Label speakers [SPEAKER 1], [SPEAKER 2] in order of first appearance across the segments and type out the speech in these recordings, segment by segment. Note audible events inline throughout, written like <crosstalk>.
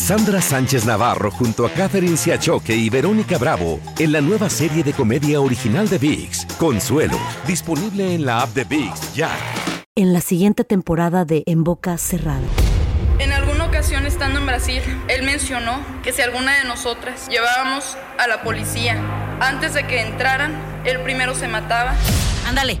[SPEAKER 1] Cassandra Sánchez Navarro junto a Catherine Siachoque y Verónica Bravo en la nueva serie de comedia original de VIX, Consuelo, disponible en la app de VIX ya.
[SPEAKER 2] En la siguiente temporada de En Boca Cerrada.
[SPEAKER 3] En alguna ocasión estando en Brasil, él mencionó que si alguna de nosotras llevábamos a la policía antes de que entraran, él primero se mataba.
[SPEAKER 4] Ándale,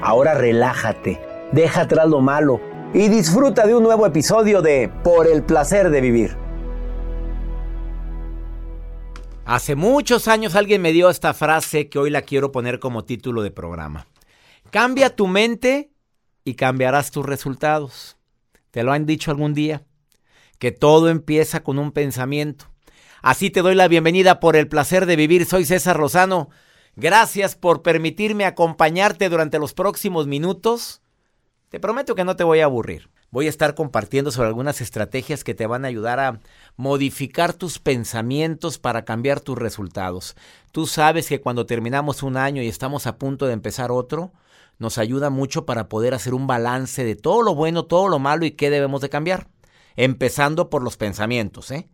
[SPEAKER 5] Ahora relájate, deja atrás lo malo y disfruta de un nuevo episodio de Por el placer de vivir.
[SPEAKER 6] Hace muchos años alguien me dio esta frase que hoy la quiero poner como título de programa. Cambia tu mente y cambiarás tus resultados. ¿Te lo han dicho algún día? Que todo empieza con un pensamiento. Así te doy la bienvenida por el placer de vivir. Soy César Rosano. Gracias por permitirme acompañarte durante los próximos minutos. Te prometo que no te voy a aburrir. Voy a estar compartiendo sobre algunas estrategias que te van a ayudar a modificar tus pensamientos para cambiar tus resultados. Tú sabes que cuando terminamos un año y estamos a punto de empezar otro, nos ayuda mucho para poder hacer un balance de todo lo bueno, todo lo malo y qué debemos de cambiar. Empezando por los pensamientos, ¿eh?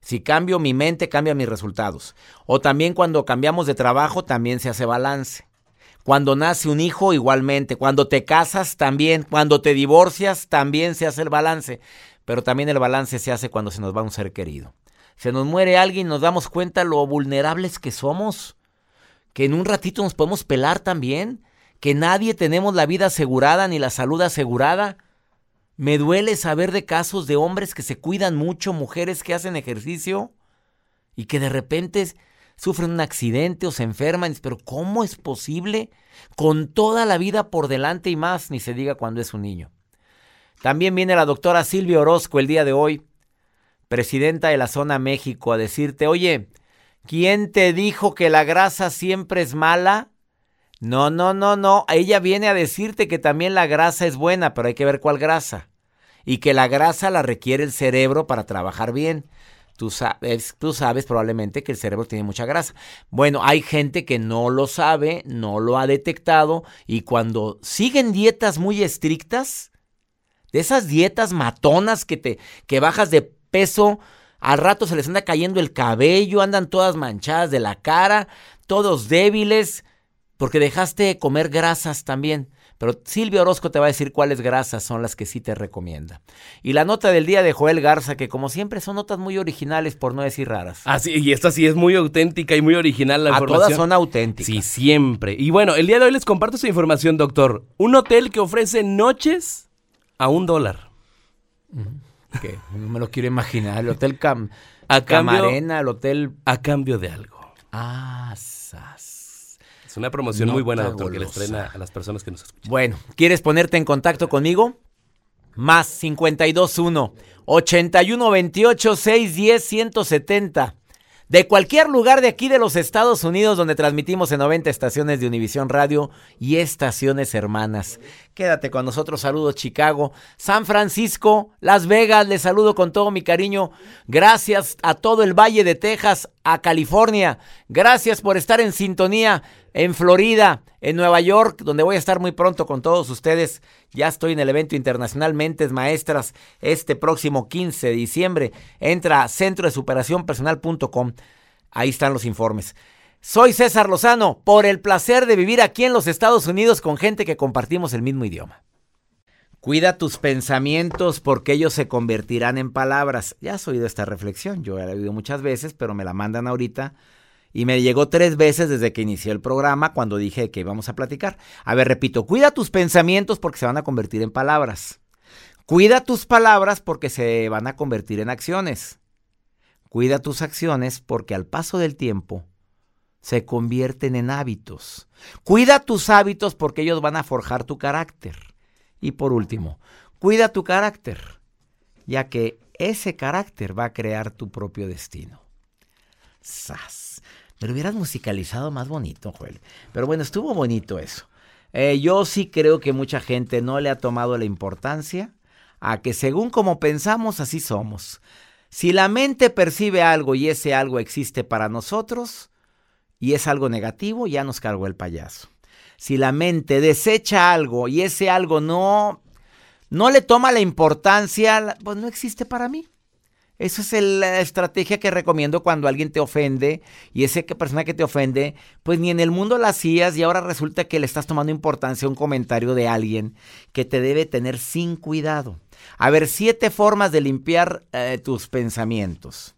[SPEAKER 6] Si cambio mi mente, cambia mis resultados. O también cuando cambiamos de trabajo, también se hace balance. Cuando nace un hijo, igualmente. Cuando te casas, también. Cuando te divorcias, también se hace el balance. Pero también el balance se hace cuando se nos va un ser querido. Se nos muere alguien, nos damos cuenta lo vulnerables que somos. Que en un ratito nos podemos pelar también que nadie tenemos la vida asegurada ni la salud asegurada. Me duele saber de casos de hombres que se cuidan mucho, mujeres que hacen ejercicio y que de repente sufren un accidente o se enferman. Pero ¿cómo es posible? Con toda la vida por delante y más, ni se diga cuando es un niño. También viene la doctora Silvia Orozco el día de hoy, presidenta de la zona México, a decirte, oye, ¿quién te dijo que la grasa siempre es mala? No, no, no, no. Ella viene a decirte que también la grasa es buena, pero hay que ver cuál grasa. Y que la grasa la requiere el cerebro para trabajar bien. Tú sabes, probablemente que el cerebro tiene mucha grasa. Bueno, hay gente que no lo sabe, no lo ha detectado y cuando siguen dietas muy estrictas, de esas dietas matonas que te que bajas de peso, al rato se les anda cayendo el cabello, andan todas manchadas de la cara, todos débiles, porque dejaste de comer grasas también. Pero Silvia Orozco te va a decir cuáles grasas son las que sí te recomienda. Y la nota del día de Joel Garza, que como siempre son notas muy originales, por no decir raras.
[SPEAKER 7] Ah, sí, y esta sí es muy auténtica y muy original la
[SPEAKER 6] a
[SPEAKER 7] información.
[SPEAKER 6] todas son auténticas.
[SPEAKER 7] Sí, siempre. Y bueno, el día de hoy les comparto esta información, doctor. Un hotel que ofrece noches a un dólar.
[SPEAKER 6] ¿Qué? No me lo quiero imaginar. El hotel Cam <laughs> a Camarena, el hotel...
[SPEAKER 7] A cambio de algo.
[SPEAKER 6] Ah, sas.
[SPEAKER 7] Es una promoción muy buena, doctor, que les traen a, las personas que nos escuchan.
[SPEAKER 6] Bueno, ¿quieres ponerte en contacto conmigo? Más 521 8128 610 170. De cualquier lugar de aquí de los Estados Unidos donde transmitimos en 90 estaciones de Univisión Radio y estaciones hermanas. Quédate con nosotros, saludos Chicago, San Francisco, Las Vegas, les saludo con todo mi cariño. Gracias a todo el Valle de Texas, a California. Gracias por estar en sintonía en Florida, en Nueva York, donde voy a estar muy pronto con todos ustedes. Ya estoy en el evento internacional Mentes Maestras este próximo 15 de diciembre. Entra a centro de superación personal.com. Ahí están los informes. Soy César Lozano, por el placer de vivir aquí en los Estados Unidos con gente que compartimos el mismo idioma. Cuida tus pensamientos porque ellos se convertirán en palabras. Ya has oído esta reflexión, yo la he oído muchas veces, pero me la mandan ahorita y me llegó tres veces desde que inicié el programa cuando dije que íbamos a platicar. A ver, repito, cuida tus pensamientos porque se van a convertir en palabras. Cuida tus palabras porque se van a convertir en acciones. Cuida tus acciones porque al paso del tiempo se convierten en hábitos. Cuida tus hábitos porque ellos van a forjar tu carácter. Y por último, cuida tu carácter, ya que ese carácter va a crear tu propio destino. ¡Sas! Me lo hubieras musicalizado más bonito, Joel. Pero bueno, estuvo bonito eso. Eh, yo sí creo que mucha gente no le ha tomado la importancia a que según como pensamos, así somos. Si la mente percibe algo y ese algo existe para nosotros y es algo negativo, ya nos cargó el payaso si la mente desecha algo y ese algo no, no le toma la importancia, pues no existe para mí. Esa es la estrategia que recomiendo cuando alguien te ofende y esa persona que te ofende, pues ni en el mundo la hacías y ahora resulta que le estás tomando importancia a un comentario de alguien que te debe tener sin cuidado. A ver, siete formas de limpiar eh, tus pensamientos.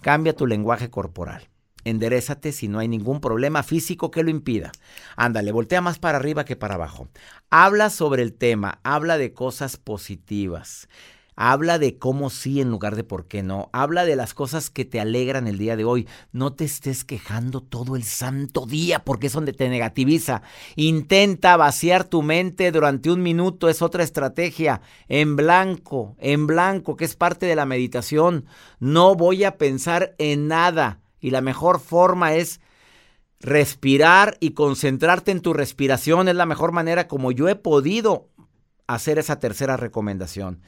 [SPEAKER 6] Cambia tu lenguaje corporal enderezate si no hay ningún problema físico que lo impida. Ándale, voltea más para arriba que para abajo. Habla sobre el tema, habla de cosas positivas. Habla de cómo sí en lugar de por qué no. Habla de las cosas que te alegran el día de hoy. No te estés quejando todo el santo día porque es donde te negativiza. Intenta vaciar tu mente durante un minuto. Es otra estrategia. En blanco, en blanco, que es parte de la meditación. No voy a pensar en nada. Y la mejor forma es respirar y concentrarte en tu respiración. Es la mejor manera como yo he podido hacer esa tercera recomendación.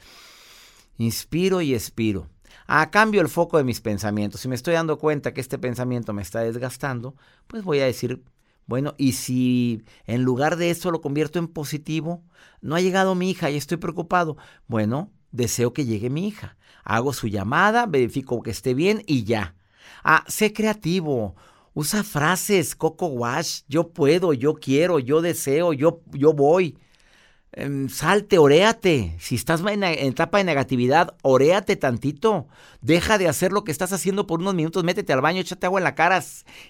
[SPEAKER 6] Inspiro y expiro. A cambio el foco de mis pensamientos. Si me estoy dando cuenta que este pensamiento me está desgastando, pues voy a decir, bueno, y si en lugar de eso lo convierto en positivo, no ha llegado mi hija y estoy preocupado. Bueno, deseo que llegue mi hija. Hago su llamada, verifico que esté bien y ya. Ah, sé creativo. Usa frases, Coco Wash, yo puedo, yo quiero, yo deseo, yo, yo voy. Em, salte, oréate. Si estás en, etapa de negatividad, oréate tantito. Deja de hacer lo que estás haciendo por unos minutos, métete al baño, échate agua en la cara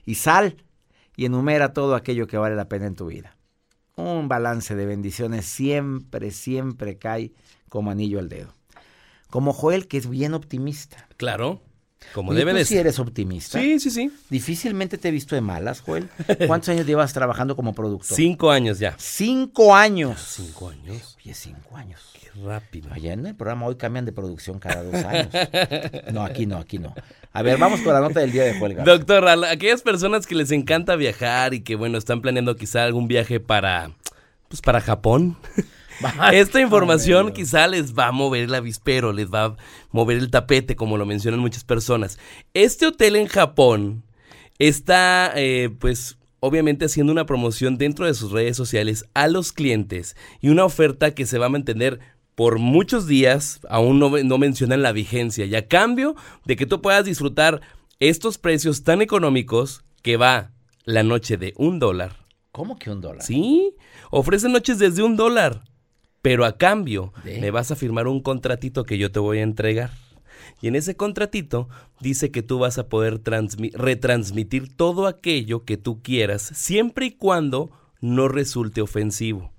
[SPEAKER 6] y sal. Y enumera todo aquello que vale la pena en tu vida. Un balance de bendiciones siempre, siempre cae como anillo al dedo. Como Joel, que es bien optimista.
[SPEAKER 7] Claro. Como debe
[SPEAKER 6] ¿tú
[SPEAKER 7] de
[SPEAKER 6] sí
[SPEAKER 7] ser.
[SPEAKER 6] eres optimista.
[SPEAKER 7] Sí, sí, sí.
[SPEAKER 6] Difícilmente te he visto de malas, Joel. ¿Cuántos años llevas trabajando como productor?
[SPEAKER 7] Cinco años ya.
[SPEAKER 6] Cinco años.
[SPEAKER 7] Cinco años.
[SPEAKER 6] Oye, cinco años.
[SPEAKER 7] Qué rápido.
[SPEAKER 6] Allá en el programa hoy cambian de producción cada dos años. No, aquí no, aquí no. A ver, vamos con la nota del día de Joel Garza.
[SPEAKER 7] Doctor, a aquellas personas que les encanta viajar y que, bueno, están planeando quizá algún viaje para, pues, para Japón. <laughs> Esta información quizá les va a mover el avispero, les va a mover el tapete, como lo mencionan muchas personas. Este hotel en Japón está, eh, pues, obviamente haciendo una promoción dentro de sus redes sociales a los clientes y una oferta que se va a mantener por muchos días, aún no, no mencionan la vigencia, y a cambio de que tú puedas disfrutar estos precios tan económicos que va la noche de un dólar.
[SPEAKER 6] ¿Cómo que un dólar?
[SPEAKER 7] Sí, ofrecen noches desde un dólar, pero a cambio
[SPEAKER 6] ¿De?
[SPEAKER 7] me vas a firmar un contratito que yo te voy a entregar. Y en ese contratito dice que tú vas a poder transmi- retransmitir todo aquello que tú quieras, siempre y cuando no resulte ofensivo.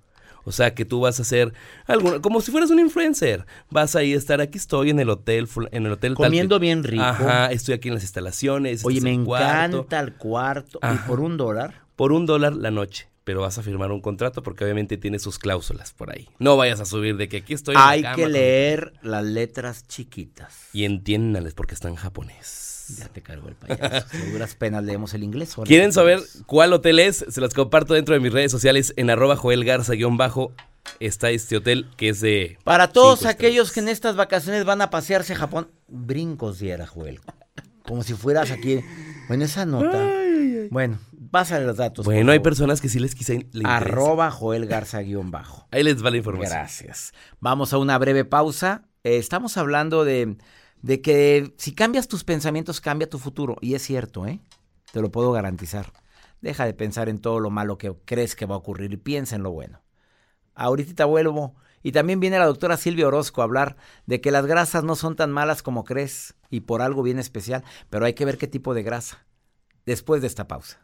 [SPEAKER 7] O sea, que tú vas a hacer alguna, como si fueras un influencer. Vas ahí a estar, aquí estoy en el hotel, en el hotel. tal
[SPEAKER 6] Comiendo
[SPEAKER 7] que-
[SPEAKER 6] bien rico.
[SPEAKER 7] Ajá, estoy aquí en las instalaciones. este
[SPEAKER 6] Oye, me
[SPEAKER 7] cuarto.
[SPEAKER 6] encanta el cuarto. ¿Y por un dólar?
[SPEAKER 7] Por un dólar la noche. Pero vas a firmar un contrato porque obviamente tiene sus cláusulas por ahí. No vayas a subir de que aquí estoy. en la
[SPEAKER 6] Hay
[SPEAKER 7] cama
[SPEAKER 6] que
[SPEAKER 7] con-
[SPEAKER 6] leer las letras chiquitas.
[SPEAKER 7] Y entiéndanles porque está en japonés.
[SPEAKER 6] Ya te cargo el payaso. De duras penas leemos el inglés. ahora
[SPEAKER 7] ¿Quieren saber cuál hotel es? Se los comparto dentro de mis redes sociales en arroba Joel Garza-bajo. Está este hotel que es de...
[SPEAKER 6] Para todos aquellos que en estas vacaciones van a pasearse a Japón, brincos diera, Joel. Como si fueras aquí. Bueno, esa nota. Bueno, pásale los datos.
[SPEAKER 7] Bueno, hay personas que sí les quise. le.
[SPEAKER 6] Arroba Joel Garza guion bajo.
[SPEAKER 7] Ahí les va la información.
[SPEAKER 6] Gracias. Vamos a una breve pausa. Eh, estamos hablando de, de que si cambias tus pensamientos, cambia tu futuro. Y es cierto, ¿eh? Te lo puedo garantizar. Deja de pensar en todo lo malo que crees que va a ocurrir y piensa en lo bueno. Ahorita vuelvo. Y también viene la doctora Silvia Orozco a hablar de que las grasas no son tan malas como crees y por algo bien especial, pero hay que ver qué tipo de grasa. Después de esta pausa.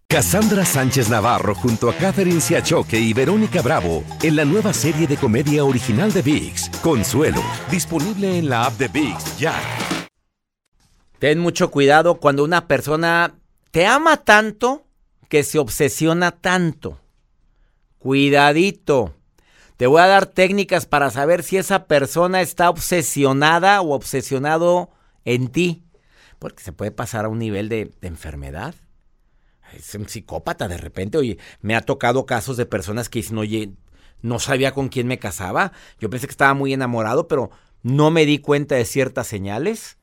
[SPEAKER 1] Cassandra Sánchez Navarro junto a Catherine Siachoque y Verónica Bravo en la nueva serie de comedia original de VIX, Consuelo, disponible en la app de VIX ya.
[SPEAKER 6] Ten mucho cuidado cuando una persona te ama tanto que se obsesiona tanto. Cuidadito. Te voy a dar técnicas para saber si esa persona está obsesionada o obsesionado en ti. Porque se puede pasar a un nivel de, de enfermedad. Es un psicópata de repente. Oye, me ha tocado casos de personas que dicen, oye, no sabía con quién me casaba. Yo pensé que estaba muy enamorado, pero no me di cuenta de ciertas señales.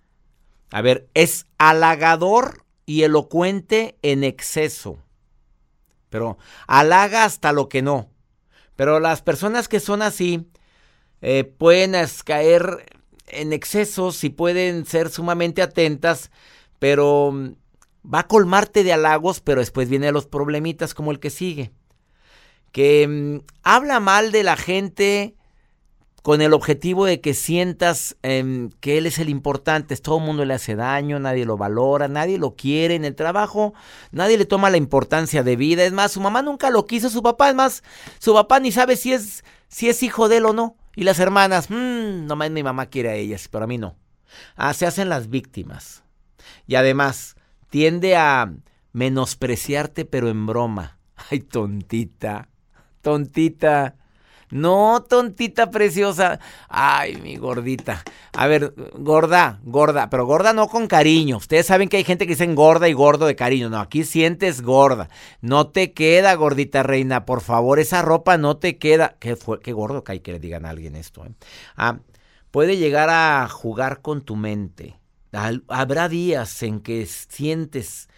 [SPEAKER 6] A ver, es halagador y elocuente en exceso. Pero halaga hasta lo que no. Pero las personas que son así eh, pueden caer en excesos y pueden ser sumamente atentas, pero mm, va a colmarte de halagos, pero después vienen los problemitas como el que sigue. Que mm, habla mal de la gente con el objetivo de que sientas em, que él es el importante. Todo el mundo le hace daño, nadie lo valora, nadie lo quiere en el trabajo, nadie le toma la importancia de vida. Es más, su mamá nunca lo quiso, su papá, es más, su papá ni sabe si es, si es hijo de él o no. Y las hermanas, mmm, nomás mi mamá quiere a ellas, pero a mí no. Ah, se hacen las víctimas. Y además, tiende a menospreciarte, pero en broma. <laughs> Ay, tontita, tontita. No, tontita preciosa. Ay, mi gordita. A ver, gorda, gorda, pero gorda no con cariño. Ustedes saben que hay gente que dicen gorda y gordo de cariño. No, aquí sientes gorda. No te queda, gordita reina. Por favor, esa ropa no te queda. Qué, fue, qué gordo que hay que le digan a alguien esto. ¿eh? Ah, puede llegar a jugar con tu mente. Habrá días en que sientes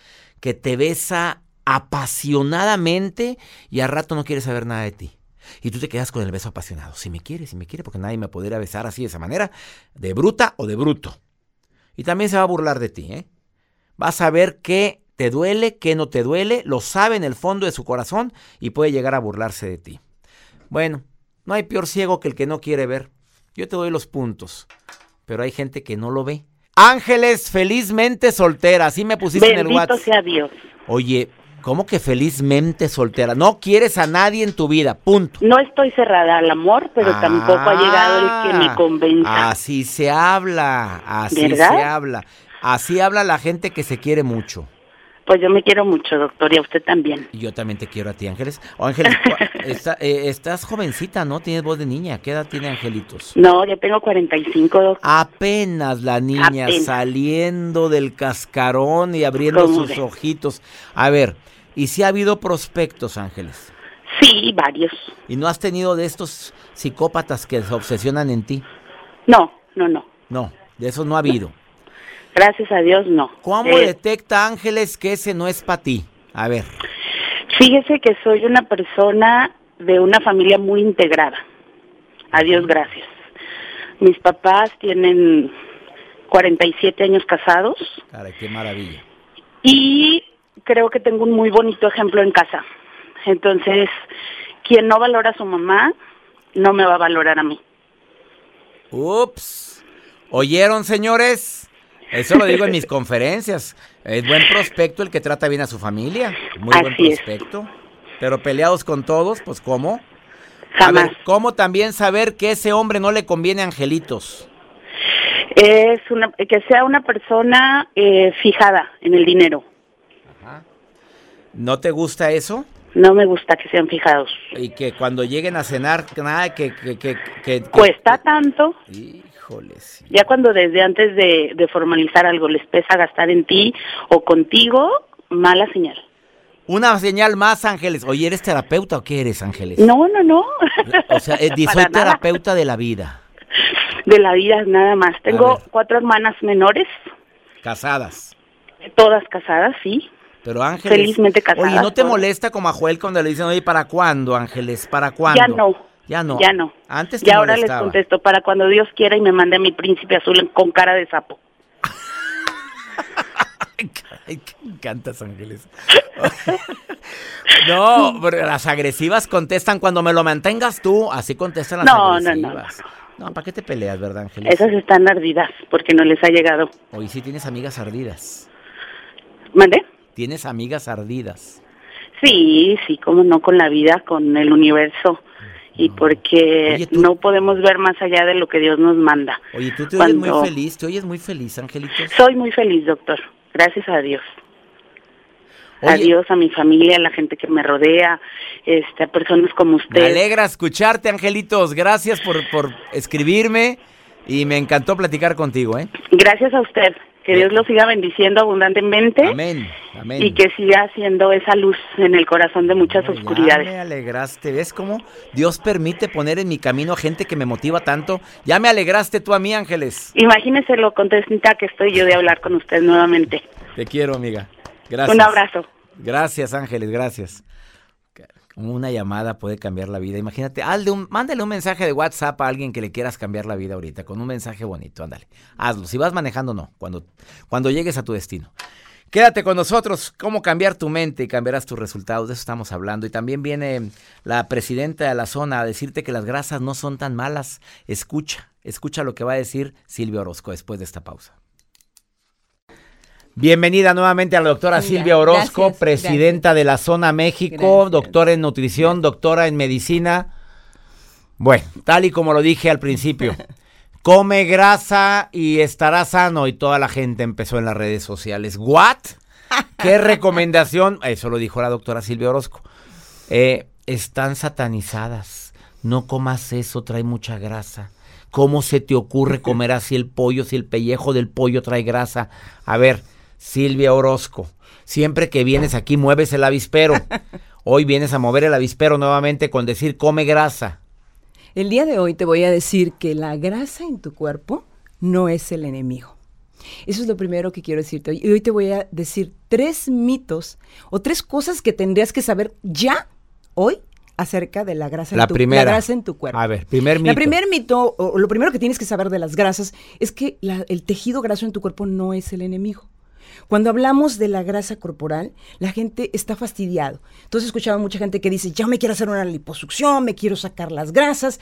[SPEAKER 6] que te besa apasionadamente y al rato no quieres saber nada de ti. Y tú te quedas con el beso apasionado. Si me quiere, si me quiere, porque nadie me podría besar así de esa manera, de bruta o de bruto. Y también se va a burlar de ti, ¿eh? Vas a ver qué te duele, qué no te duele, lo sabe en el fondo de su corazón y puede llegar a burlarse de ti. Bueno, no hay peor ciego que el que no quiere ver. Yo te doy los puntos, pero hay gente que no lo ve. Ángeles, felizmente soltera, así me pusiste en el
[SPEAKER 8] Bendito
[SPEAKER 6] WhatsApp.
[SPEAKER 8] sea Dios.
[SPEAKER 6] Oye, ¿cómo que felizmente soltera? No quieres a nadie en tu vida, punto.
[SPEAKER 8] No estoy cerrada al amor, pero tampoco ha llegado el que me convenza.
[SPEAKER 6] Ah, Así se habla, así
[SPEAKER 8] ¿Verdad?
[SPEAKER 6] se habla. Así habla la gente que se quiere mucho.
[SPEAKER 8] Pues yo me quiero mucho, doctor, y a usted también.
[SPEAKER 6] Y yo también te quiero a ti, Ángeles. Oh, Ángeles, <laughs> está- eh, estás jovencita, ¿no? Tienes voz de niña. ¿Qué edad tiene Angelitos?
[SPEAKER 8] No, ya tengo 45, doctor.
[SPEAKER 6] Apenas la niña
[SPEAKER 8] Apenas.
[SPEAKER 6] saliendo del cascarón y abriendo
[SPEAKER 8] ¿Cómo
[SPEAKER 6] sus
[SPEAKER 8] ve?
[SPEAKER 6] ojitos. A ver, ¿y si ha habido prospectos, Ángeles?
[SPEAKER 8] Sí, varios.
[SPEAKER 6] ¿Y no has tenido de estos psicópatas que se obsesionan en ti?
[SPEAKER 8] No, no, no.
[SPEAKER 6] No, de esos no ha habido.
[SPEAKER 8] Gracias a Dios, no.
[SPEAKER 6] ¿Cómo
[SPEAKER 8] Eh,
[SPEAKER 6] detecta Ángeles que ese no es para ti? A ver,
[SPEAKER 8] Fíjese que soy una persona de una familia muy integrada. A Dios gracias. Mis papás tienen 47 años casados
[SPEAKER 6] caray, qué maravilla.
[SPEAKER 8] y creo que tengo un muy bonito ejemplo en casa. Entonces, quien no valora a su mamá, no me va a valorar a mí.
[SPEAKER 6] Ups. ¿Oyeron, señores? Eso lo digo en mis conferencias. Es buen prospecto el que trata bien a su familia. Muy buen
[SPEAKER 8] es.
[SPEAKER 6] prospecto. Pero peleados con todos, pues ¿cómo?
[SPEAKER 8] Jamás.
[SPEAKER 6] A ver, ¿cómo también saber que ese hombre no le conviene a Angelitos?
[SPEAKER 8] Es una, que sea una persona eh, fijada en el dinero.
[SPEAKER 6] ¿No te gusta eso?
[SPEAKER 8] No me gusta que sean fijados.
[SPEAKER 6] Y que cuando lleguen a cenar, nada, que... que, que, que- que-
[SPEAKER 8] Cuesta tanto.
[SPEAKER 6] Híjoles.
[SPEAKER 8] Ya cuando desde antes de, de formalizar algo les pesa gastar en ti o contigo, mala señal.
[SPEAKER 6] Una señal más, Ángeles. Oye, ¿eres terapeuta o qué eres, Ángeles?
[SPEAKER 8] No, no, no.
[SPEAKER 6] O sea, eh, <laughs> soy
[SPEAKER 8] nada.
[SPEAKER 6] terapeuta de la vida.
[SPEAKER 8] De la vida nada más. Tengo cuatro hermanas menores,
[SPEAKER 6] Casadas.
[SPEAKER 8] todas casadas, sí.
[SPEAKER 6] Pero Ángeles...
[SPEAKER 8] Felizmente casadas,
[SPEAKER 6] Oye, ¿no te
[SPEAKER 8] todas.
[SPEAKER 6] molesta como a Joel cuando le dicen, oye, ¿para cuándo, Ángeles? ¿Para cuándo?
[SPEAKER 8] Ya no.
[SPEAKER 6] Ya no.
[SPEAKER 8] Ya no.
[SPEAKER 6] Antes te
[SPEAKER 8] Y ahora les contesto para cuando Dios quiera y me mande a mi príncipe azul con cara de sapo. <laughs>
[SPEAKER 6] Ay, que me encantas, Ángeles. <laughs> no, pero las agresivas contestan cuando me lo mantengas tú. Así contestan las
[SPEAKER 8] No, no, no,
[SPEAKER 6] agresivas. No, ¿para qué te peleas, verdad, Ángeles?
[SPEAKER 8] Esas están ardidas porque no les ha llegado.
[SPEAKER 6] Oye, sí tienes amigas ardidas.
[SPEAKER 8] ¿Mande?
[SPEAKER 6] Tienes amigas ardidas.
[SPEAKER 8] Sí, sí, como no con la vida, con el universo. Y porque
[SPEAKER 6] Oye, tú-
[SPEAKER 8] no podemos ver más allá de lo que Dios nos manda.
[SPEAKER 6] Oye, tú te oyes muy feliz, te oyes muy feliz, Angelito.
[SPEAKER 8] Soy muy feliz, doctor. Gracias a Dios.
[SPEAKER 6] Oye.
[SPEAKER 8] A Dios, a mi familia, a la gente que me rodea, este, a personas como
[SPEAKER 6] Me
[SPEAKER 8] usted.
[SPEAKER 6] alegra escucharte, Angelitos. Gracias por, por escribirme y me encantó platicar contigo, ¿eh?
[SPEAKER 8] Gracias a usted. Que Dios lo siga bendiciendo abundantemente
[SPEAKER 6] Amén, amén.
[SPEAKER 8] y que siga haciendo esa luz en el corazón de muchas
[SPEAKER 6] Ya
[SPEAKER 8] oscuridades.
[SPEAKER 6] me alegraste. ¿Ves cómo Dios permite poner en mi camino a gente que me motiva tanto? Ya me alegraste tú a mí, Ángeles.
[SPEAKER 8] Imagínese lo contenta que estoy yo de hablar con usted nuevamente.
[SPEAKER 6] Te quiero, amiga. Gracias.
[SPEAKER 8] Un abrazo.
[SPEAKER 6] Gracias, Ángeles, gracias. Una llamada puede cambiar la vida. Imagínate, hazle un, mándale un mensaje de WhatsApp a alguien que le quieras cambiar la vida ahorita, con un mensaje bonito, ándale. Hazlo. Si vas manejando, no. Cuando, cuando llegues a tu destino. Quédate con nosotros, cómo cambiar tu mente y cambiarás tus resultados, de eso estamos hablando. Y también viene la presidenta de la zona a decirte que las grasas no son tan malas. Escucha, escucha lo que va a decir Silvia Orozco después de esta pausa. Bienvenida nuevamente a la doctora
[SPEAKER 9] Mira,
[SPEAKER 6] Silvia Orozco,
[SPEAKER 9] gracias,
[SPEAKER 6] presidenta de la zona México,
[SPEAKER 9] Gracias.
[SPEAKER 6] doctora en nutrición, doctora en medicina. Bueno, tal y como lo dije al principio, <laughs> come grasa y estará sano y toda la gente empezó en las redes sociales. ¿What? ¿Qué <laughs> recomendación? Eso lo dijo la doctora Silvia Orozco. Eh, están satanizadas. No comas eso, trae mucha grasa. ¿Cómo se te ocurre comer así el pollo si el pellejo del pollo trae grasa? A ver, Silvia Orozco, siempre que vienes aquí mueves el avispero. <laughs> Hoy vienes a mover el avispero nuevamente con decir come grasa.
[SPEAKER 9] El día de hoy te voy a decir que la grasa en tu cuerpo no es el enemigo. Eso es lo primero que quiero decirte. hoy. Y hoy te voy a decir tres mitos o tres cosas que tendrías que saber ya hoy acerca de la grasa,
[SPEAKER 6] La
[SPEAKER 9] en, tu,
[SPEAKER 6] primera.
[SPEAKER 9] la grasa en tu cuerpo.
[SPEAKER 6] A ver, primer
[SPEAKER 9] La
[SPEAKER 6] mito.
[SPEAKER 9] primer mito, o lo primero que tienes que saber de las grasas, es que la- el tejido graso en tu cuerpo no es el enemigo. Cuando hablamos de la grasa corporal, la gente está fastidiado. Entonces escuchaba mucha gente que dice, ya me quiero hacer una liposucción, me quiero sacar las grasas.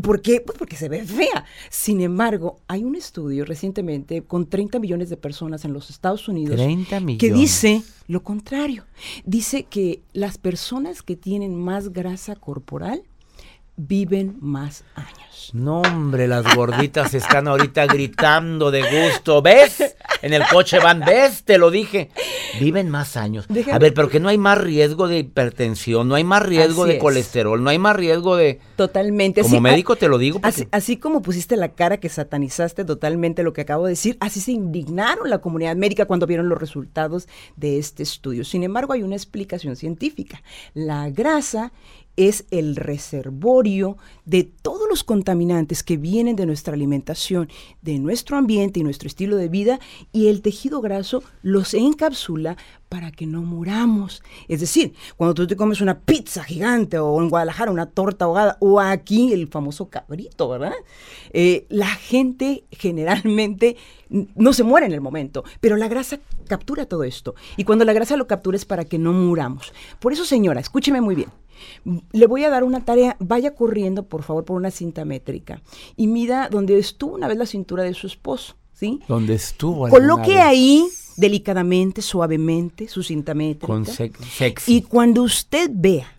[SPEAKER 9] ¿Por qué? Pues porque se ve fea. Sin embargo, hay un estudio recientemente con 30 millones de personas en los Estados Unidos
[SPEAKER 6] 30 millones.
[SPEAKER 9] que dice lo contrario. Dice que las personas que tienen más grasa corporal viven más años.
[SPEAKER 6] No, hombre, las gorditas están ahorita gritando de gusto. ¿Ves? En el coche van, ¿ves? Te lo dije. Viven más años.
[SPEAKER 9] Déjame-
[SPEAKER 6] A ver, pero que no hay más riesgo de hipertensión, no hay más riesgo
[SPEAKER 9] Así
[SPEAKER 6] de
[SPEAKER 9] es.
[SPEAKER 6] colesterol, no hay más riesgo de...
[SPEAKER 9] Totalmente.
[SPEAKER 6] Como
[SPEAKER 9] Así-
[SPEAKER 6] médico
[SPEAKER 9] a-
[SPEAKER 6] te lo digo porque-
[SPEAKER 9] Así, así como pusiste la cara que satanizaste totalmente lo que acabo de decir, así se indignaron la comunidad médica cuando vieron los resultados de este estudio. Sin embargo, hay una explicación científica. La grasa es el reservorio de todos los contaminantes que vienen de nuestra alimentación, de nuestro ambiente y nuestro estilo de vida, y el tejido graso los encapsula para que no muramos. Es decir, cuando tú te comes una pizza gigante o en Guadalajara una torta ahogada o aquí el famoso cabrito, ¿verdad? Eh, la gente generalmente no se muere en el momento, pero la grasa captura todo esto. Y cuando la grasa lo captura es para que no muramos. Por eso, señora, escúcheme muy bien. Le voy a dar una tarea, vaya corriendo por favor por una cinta métrica y mida donde estuvo una vez la cintura de su esposo, ¿sí?
[SPEAKER 6] Donde estuvo
[SPEAKER 9] Coloque
[SPEAKER 6] vez.
[SPEAKER 9] ahí delicadamente, suavemente, su cinta métrica.
[SPEAKER 6] Con sexy.
[SPEAKER 9] Y cuando usted vea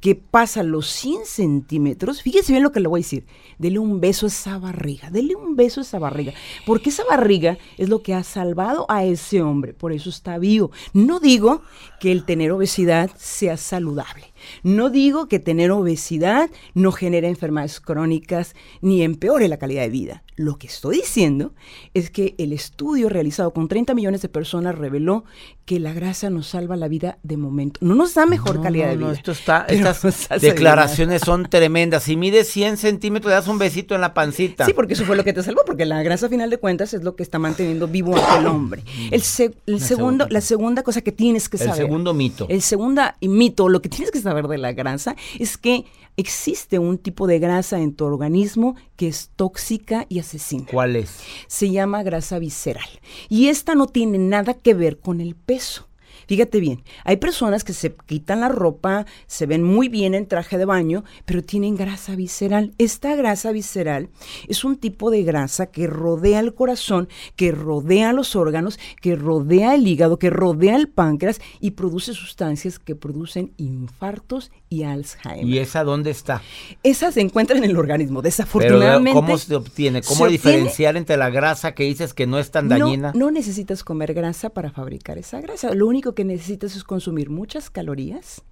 [SPEAKER 9] que pasa los 100 centímetros, fíjese bien lo que le voy a decir, dele un beso a esa barriga, dele un beso a esa barriga, porque esa barriga es lo que ha salvado a ese hombre, por eso está vivo. No digo que el tener obesidad sea saludable. No digo que tener obesidad no genere enfermedades crónicas ni empeore la calidad de vida. Lo que estoy diciendo es que el estudio realizado con 30 millones de personas reveló que la grasa nos salva la vida de momento. No nos da mejor calidad de vida.
[SPEAKER 6] esto está, estas declaraciones son tremendas. Si mides 100 centímetros, le das un besito en la pancita.
[SPEAKER 9] Sí, porque eso fue lo que te salvó, porque la grasa, a final de cuentas, es lo que está manteniendo vivo al hombre. El, el segundo, la segunda cosa que tienes que saber.
[SPEAKER 6] El segundo mito.
[SPEAKER 9] El segundo mito, lo que tienes que saber de la grasa es que existe un tipo de grasa en tu organismo que es tóxica y asesina.
[SPEAKER 6] ¿Cuál es?
[SPEAKER 9] Se llama grasa visceral. Y esta no tiene nada que ver con el peso. Fíjate bien, hay personas que se quitan la ropa, se ven muy bien en traje de baño, pero tienen grasa visceral. Esta grasa visceral es un tipo de grasa que rodea el corazón, que rodea los órganos, que rodea el hígado, que rodea el páncreas y produce sustancias que producen infartos y Alzheimer.
[SPEAKER 6] ¿Y esa dónde está?
[SPEAKER 9] Esa se encuentra en el organismo, desafortunadamente.
[SPEAKER 6] ¿Cómo se obtiene? ¿Cómo diferenciar entre la grasa que dices que no es tan dañina?
[SPEAKER 9] No, no necesitas comer grasa para fabricar esa grasa. Lo único que necesitas es consumir muchas calorías,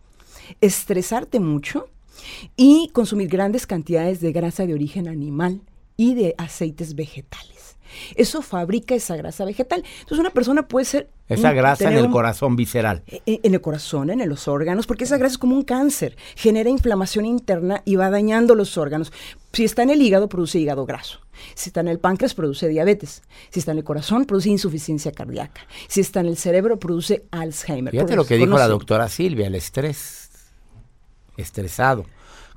[SPEAKER 9] estresarte mucho y consumir grandes cantidades de grasa de origen animal y de aceites vegetales. Eso fabrica esa grasa vegetal. Entonces una persona puede ser...
[SPEAKER 6] Esa grasa en el corazón visceral.
[SPEAKER 9] En, e, en, el corazón, en los órganos, porque esa grasa es como un cáncer. Genera inflamación interna y va dañando los órganos. Si está en el hígado, produce hígado graso. Si está en el páncreas, produce diabetes. Si está en el corazón, produce insuficiencia cardíaca. Si está en el cerebro, produce Alzheimer.
[SPEAKER 6] Fíjate lo que dijo la doctora Silvia, el estrés. Estresado.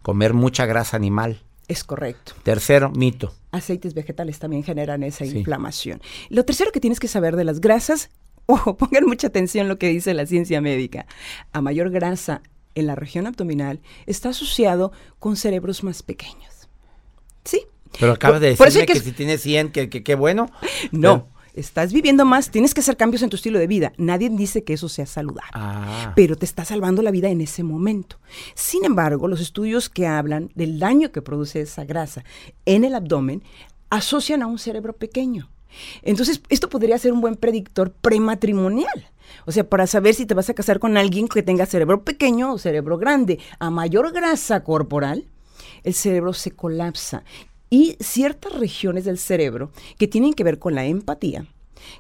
[SPEAKER 6] Comer mucha grasa animal.
[SPEAKER 9] Es correcto.
[SPEAKER 6] Tercero, mito.
[SPEAKER 9] Aceites vegetales también generan esa inflamación. Lo tercero que tienes que saber de las grasas, <laughs> ojo, pongan mucha atención lo que dice la ciencia médica. A mayor grasa en la región abdominal está asociado con cerebros más pequeños. Sí.
[SPEAKER 6] Pero acabas de decirme que, si tienes 100, que qué bueno.
[SPEAKER 9] No estás viviendo más, tienes que hacer cambios en tu estilo de vida. Nadie dice que eso sea saludable, ah. pero te está salvando la vida en ese momento. Sin embargo, los estudios que hablan del daño que produce esa grasa en el abdomen asocian a un cerebro pequeño. Entonces, esto podría ser un buen predictor prematrimonial. O sea, para saber si te vas a casar con alguien que tenga cerebro pequeño o cerebro grande. A mayor grasa corporal, el cerebro se colapsa y ciertas regiones del cerebro que tienen que ver con la empatía,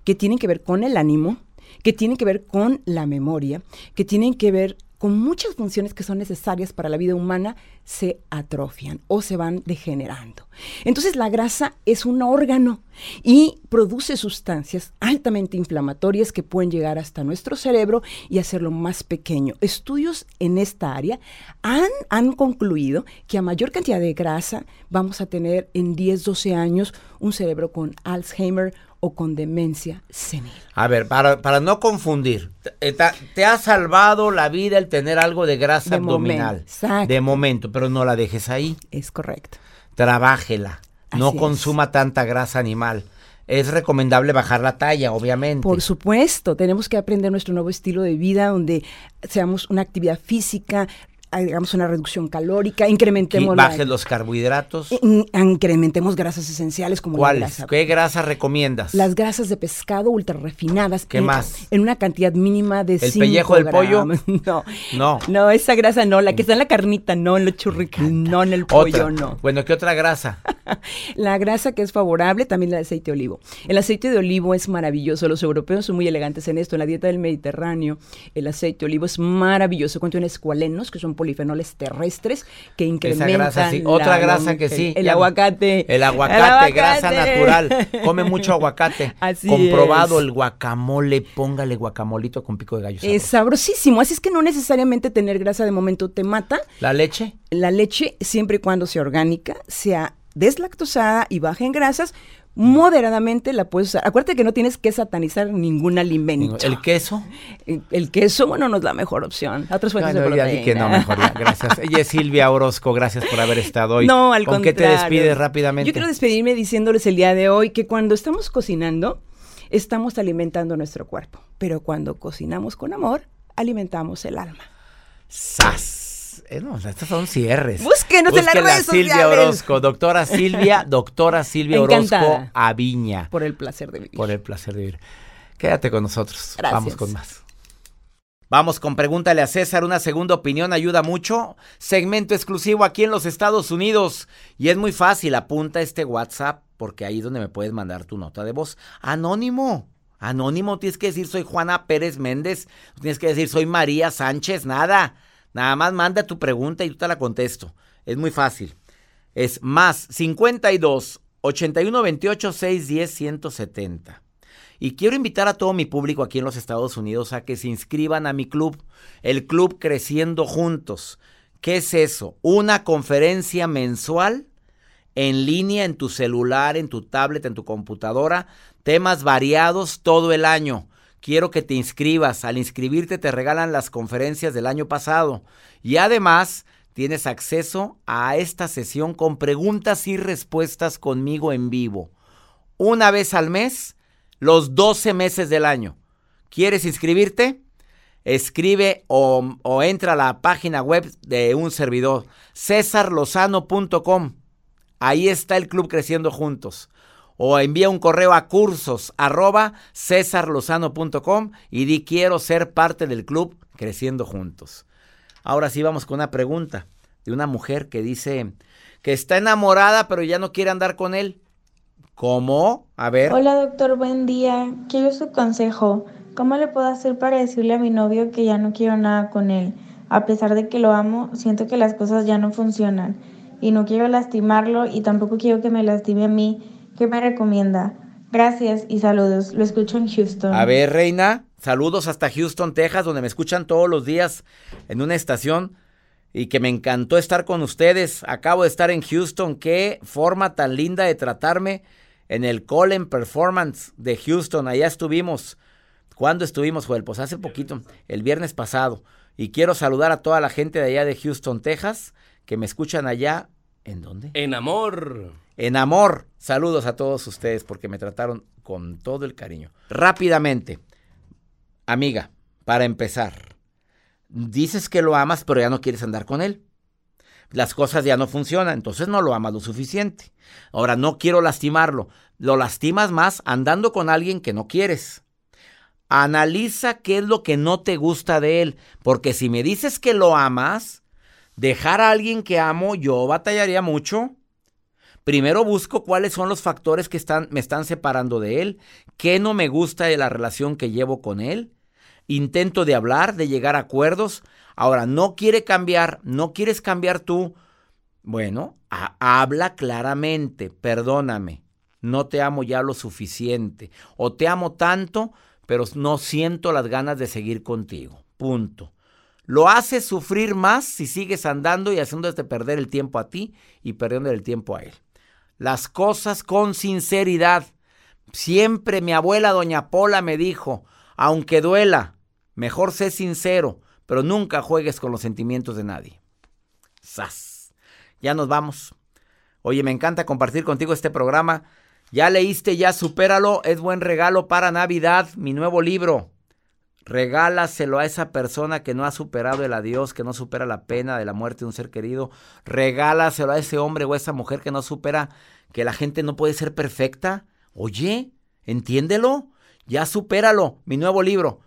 [SPEAKER 9] que tienen que ver con el ánimo, que tienen que ver con la memoria, que tienen que ver con muchas funciones que son necesarias para la vida humana, se atrofian o se van degenerando. Entonces la grasa es un órgano y produce sustancias altamente inflamatorias que pueden llegar hasta nuestro cerebro y hacerlo más pequeño. Estudios en esta área han, han concluido que a mayor cantidad de grasa vamos a tener en 10, 12 años un cerebro con Alzheimer o con demencia senil.
[SPEAKER 6] A ver, para, para no confundir, te, te, ha salvado la vida el tener algo de grasa abdominal. de momento, pero no la dejes ahí.
[SPEAKER 9] Es correcto.
[SPEAKER 6] Trabájela. no consuma tanta grasa animal. Es recomendable bajar la talla, obviamente.
[SPEAKER 9] Por supuesto, tenemos que aprender nuestro nuevo estilo de vida donde seamos una actividad física, hagamos una reducción calórica, incrementemos...
[SPEAKER 6] Bajes los carbohidratos.
[SPEAKER 9] incrementemos grasas esenciales como
[SPEAKER 6] ¿Cuáles? La grasa. ¿Qué grasas recomiendas?
[SPEAKER 9] Las grasas de pescado ultra refinadas.
[SPEAKER 6] ¿Qué más?
[SPEAKER 9] En una cantidad mínima de
[SPEAKER 6] ¿El pellejo del pollo? <laughs>
[SPEAKER 9] No. No. No, esa grasa no. La que está en la carnita, no en los churritos, no en el pollo, no.
[SPEAKER 6] Bueno, ¿qué otra grasa? <laughs>
[SPEAKER 9] la grasa que es favorable, también el aceite de olivo. El aceite de olivo es maravilloso. Los europeos son muy elegantes en esto. En la dieta del Mediterráneo, el aceite de olivo es maravilloso. Contiene escualenos, que son polifenoles terrestres que incrementan
[SPEAKER 6] Otra grasa que sí.
[SPEAKER 9] El aguacate.
[SPEAKER 6] El aguacate, grasa natural. Come mucho aguacate. <laughs> Así Comprobado el guacamole, póngale guacamolito con pico de gallo.
[SPEAKER 9] Es sabrosísimo. Así es que no necesariamente tener grasa de momento te mata.
[SPEAKER 6] ¿La leche?
[SPEAKER 9] La leche, siempre y cuando sea orgánica, sea deslactosada y baja en grasas, moderadamente la puedes usar. Acuérdate que no tienes que satanizar ningún alimento.
[SPEAKER 6] ¿El queso?
[SPEAKER 9] El, queso, bueno, no es la mejor opción. Otras fuentes de proteína.
[SPEAKER 6] que no, mejor Gracias. <laughs> Ella es Silvia Orozco, gracias por haber estado hoy.
[SPEAKER 9] No, al
[SPEAKER 6] ¿Con qué te despides rápidamente?
[SPEAKER 9] Yo quiero despedirme diciéndoles el día de hoy que cuando estamos cocinando, estamos alimentando nuestro cuerpo. Pero cuando cocinamos con amor, alimentamos el alma.
[SPEAKER 6] ¡Sas! Eh, no, estas son cierres.
[SPEAKER 9] Búsquenos en las
[SPEAKER 6] Búsquenla
[SPEAKER 9] redes
[SPEAKER 6] Silvia
[SPEAKER 9] sociales.
[SPEAKER 6] Orozco, doctora Silvia, <laughs> doctora Silvia. Orozco Aviña.
[SPEAKER 9] Por el placer de vivir.
[SPEAKER 6] Por el placer de vivir. Quédate con nosotros.
[SPEAKER 9] Gracias.
[SPEAKER 6] Vamos con más. Vamos con Pregúntale a César, una segunda opinión ayuda mucho. Segmento exclusivo aquí en los Estados Unidos. Y es muy fácil, apunta este WhatsApp, porque ahí es donde me puedes mandar tu nota de voz. Anónimo. Anónimo, tienes que decir soy Juana Pérez Méndez, tienes que decir soy María Sánchez, nada. Nada más manda tu pregunta y yo te la contesto. Es muy fácil. Es más 52 81 28 610 170. Y quiero invitar a todo mi público aquí en los Estados Unidos a que se inscriban a mi club, el Club Creciendo Juntos. ¿Qué es eso? Una conferencia mensual en línea en tu celular, en tu tablet, en tu computadora, temas variados todo el año. Quiero que te inscribas. Al inscribirte te regalan las conferencias del año pasado. Y además tienes acceso a esta sesión con preguntas y respuestas conmigo en vivo. Una vez al mes, los 12 meses del año. ¿Quieres inscribirte? Escribe o, entra a la página web de un servidor, cesarlozano.com. Ahí está el club Creciendo Juntos. O envía un correo a cursos arroba y di quiero ser parte del club Creciendo Juntos. Ahora sí vamos con una pregunta de una mujer que dice que está enamorada pero ya no quiere andar con él. ¿Cómo? A ver.
[SPEAKER 10] Hola doctor, buen día. Quiero su consejo. ¿Cómo le puedo hacer para decirle a mi novio que ya no quiero nada con él? A pesar de que lo amo, siento que las cosas ya no funcionan y no quiero lastimarlo y tampoco quiero que me lastime a mí. ¿Qué me recomienda? Gracias y saludos. Lo escucho en Houston.
[SPEAKER 6] A ver, Reina, saludos hasta Houston, Texas, donde me escuchan todos los días en una estación y que me encantó estar con ustedes. Acabo de estar en Houston. Qué forma tan linda de tratarme en el Colin Performance de Houston. Allá estuvimos. ¿Cuándo estuvimos, Joel? Pues hace poquito, el viernes pasado. Y quiero saludar a toda la gente de allá de Houston, Texas, que me escuchan allá. ¿En dónde?
[SPEAKER 7] En amor.
[SPEAKER 6] En amor. Saludos a todos ustedes porque me trataron con todo el cariño. Rápidamente, amiga, para empezar, dices que lo amas pero ya no quieres andar con él. Las cosas ya no funcionan, entonces no lo amas lo suficiente. Ahora, no quiero lastimarlo. Lo lastimas más andando con alguien que no quieres. Analiza qué es lo que no te gusta de él, porque si me dices que lo amas, dejar a alguien que amo, yo batallaría mucho. Primero busco cuáles son los factores que están, me están separando de él, qué no me gusta de la relación que llevo con él. Intento de hablar, de llegar a acuerdos. Ahora, no quiere cambiar, no quieres cambiar tú. Bueno, ha- habla claramente, perdóname, no te amo ya lo suficiente. O te amo tanto, pero no siento las ganas de seguir contigo. Punto. Lo haces sufrir más si sigues andando y haciéndote perder el tiempo a ti y perdiendo el tiempo a él. Las cosas con sinceridad. Siempre mi abuela doña Pola me dijo, aunque duela, mejor sé sincero, pero nunca juegues con los sentimientos de nadie. ¡Sas! Ya nos vamos. Oye, me encanta compartir contigo este programa. Ya leíste, ya supéralo. Es buen regalo para Navidad, mi nuevo libro. Regálaselo a esa persona que no ha superado el adiós, que no supera la pena de la muerte de un ser querido. Regálaselo a ese hombre o a esa mujer que no supera que la gente no puede ser perfecta. Oye, entiéndelo. Ya supéralo. Mi nuevo libro.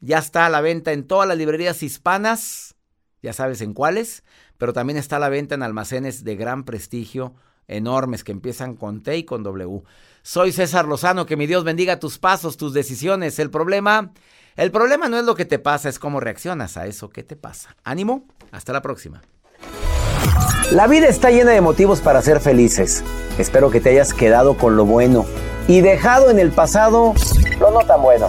[SPEAKER 6] Ya está a la venta en todas las librerías hispanas. Ya sabes en cuáles. Pero también está a la venta en almacenes de gran prestigio, enormes, que empiezan con T y con W. Soy César Lozano. Que mi Dios bendiga tus pasos, tus decisiones. El problema... El problema no es lo que te pasa, es cómo reaccionas a eso que te pasa. Ánimo, hasta la próxima.
[SPEAKER 5] La vida está llena de motivos para ser felices. Espero que te hayas quedado con lo bueno y dejado en el pasado lo no tan bueno.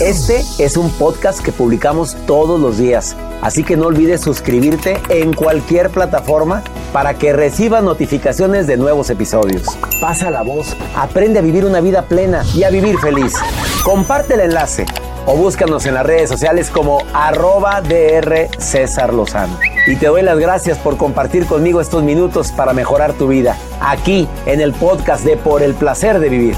[SPEAKER 5] Este es un podcast que publicamos todos los días, así que no olvides suscribirte en cualquier plataforma para que recibas notificaciones de nuevos episodios. Pasa la voz, aprende a vivir una vida plena y a vivir feliz. Comparte el enlace o búscanos en las redes sociales como arroba DR César Lozano. Y te doy las gracias por compartir conmigo estos minutos para mejorar tu vida, aquí en el podcast de Por el Placer de Vivir.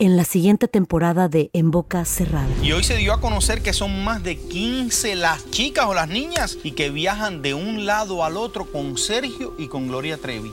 [SPEAKER 2] en la siguiente temporada de En Boca Cerrada.
[SPEAKER 11] Y hoy se dio a conocer que son más de 15 las chicas o las niñas y que viajan de un lado al otro con Sergio y con Gloria Trevi.